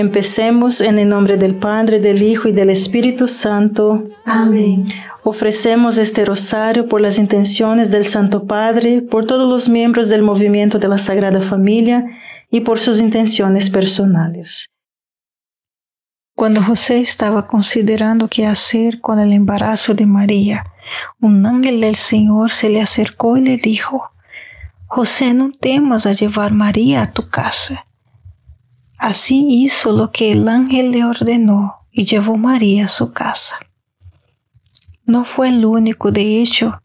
Empecemos en el nombre del Padre, del Hijo y del Espíritu Santo. Amén. Ofrecemos este rosario por las intenciones del Santo Padre, por todos los miembros del movimiento de la Sagrada Familia y por sus intenciones personales. Cuando José estaba considerando qué hacer con el embarazo de María, un ángel del Señor se le acercó y le dijo, José, no temas a llevar María a tu casa. Así hizo lo que el ángel le ordenó y llevó María a su casa. No fue el único, de hecho,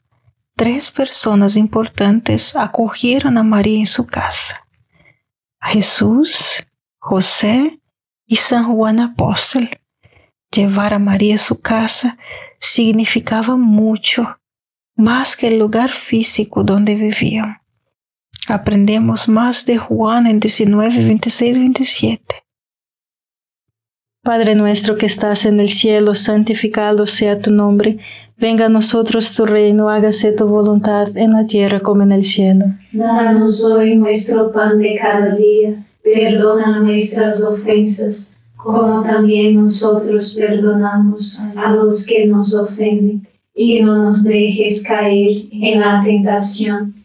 tres personas importantes acogieron a María en su casa. Jesús, José y San Juan Apóstol. Llevar a María a su casa significaba mucho, más que el lugar físico donde vivían. Aprendemos más de Juan en 19, 26, 27. Padre nuestro que estás en el cielo, santificado sea tu nombre. Venga a nosotros tu reino, hágase tu voluntad en la tierra como en el cielo. Danos hoy nuestro pan de cada día. Perdona nuestras ofensas, como también nosotros perdonamos a los que nos ofenden. Y no nos dejes caer en la tentación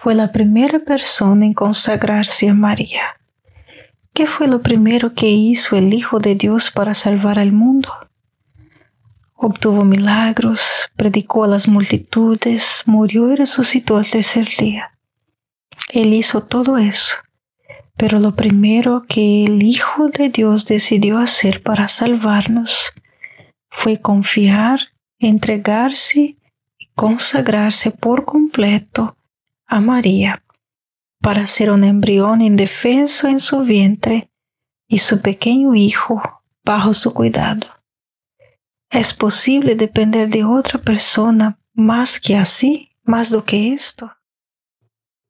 fue la primera persona en consagrarse a María. ¿Qué fue lo primero que hizo el Hijo de Dios para salvar al mundo? Obtuvo milagros, predicó a las multitudes, murió y resucitó al tercer día. Él hizo todo eso, pero lo primero que el Hijo de Dios decidió hacer para salvarnos fue confiar, entregarse y consagrarse por completo a María para ser un embrión indefenso en su vientre y su pequeño hijo bajo su cuidado. ¿Es posible depender de otra persona más que así, más do que esto?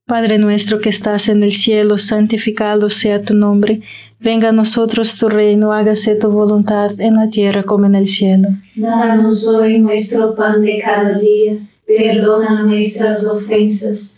Padre nuestro que estás en el cielo, santificado sea tu nombre. Venga a nosotros tu reino, hágase tu voluntad en la tierra como en el cielo. Danos hoy nuestro pan de cada día, perdona nuestras ofensas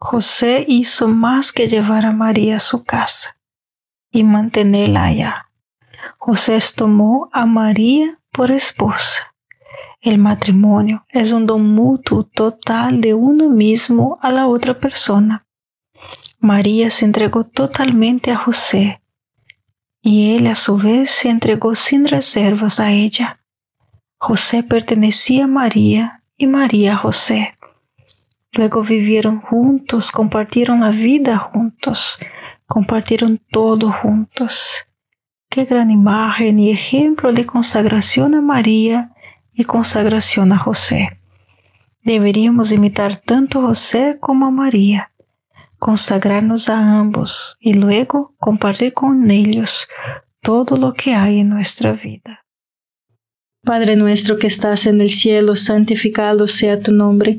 José hizo más que llevar a María a su casa y mantenerla allá. José tomó a María por esposa. El matrimonio es un don mutuo total de uno mismo a la otra persona. María se entregó totalmente a José y él a su vez se entregó sin reservas a ella. José pertenecía a María y María a José. Luego vivieron juntos, compartieron la vida juntos, compartieron todo juntos. Qué gran imagen y ejemplo de consagración a María y consagración a José. Deberíamos imitar tanto a José como a María, consagrarnos a ambos y luego compartir con ellos todo lo que hay en nuestra vida. Padre nuestro que estás en el cielo, santificado sea tu nombre,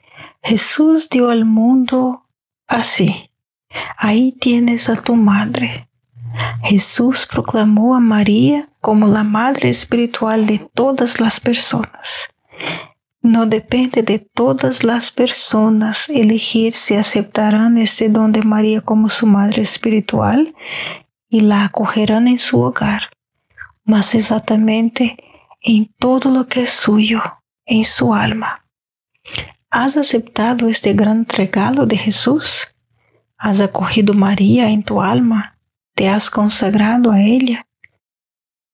Jesús dio al mundo así. Ahí tienes a tu madre. Jesús proclamó a María como la madre espiritual de todas las personas. No depende de todas las personas elegir si aceptarán este don de María como su madre espiritual y la acogerán en su hogar, más exactamente en todo lo que es suyo, en su alma. ¿Has aceptado este gran regalo de Jesús? ¿Has acogido María en tu alma? ¿Te has consagrado a ella?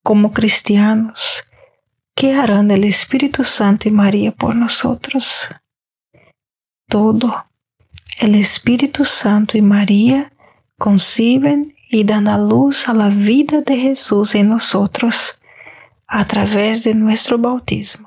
Como cristianos, ¿qué harán el Espíritu Santo y María por nosotros? Todo. El Espíritu Santo y María conciben y dan a luz a la vida de Jesús en nosotros a través de nuestro bautismo.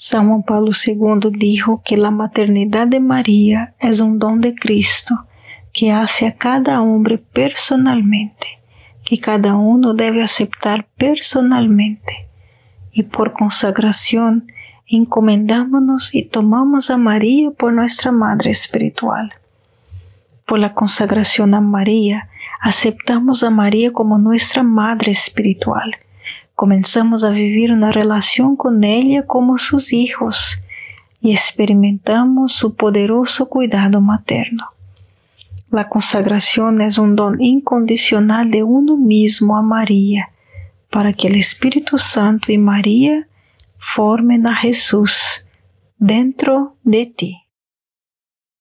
San Juan Pablo II dijo que la maternidad de María es un don de Cristo que hace a cada hombre personalmente, que cada uno debe aceptar personalmente. Y por consagración encomendámonos y tomamos a María por nuestra Madre Espiritual. Por la consagración a María, aceptamos a María como nuestra Madre Espiritual comenzamos a vivir una relación con ella como sus hijos y experimentamos su poderoso cuidado materno. La consagración es un don incondicional de uno mismo a María, para que el Espíritu Santo y María formen a Jesús dentro de ti.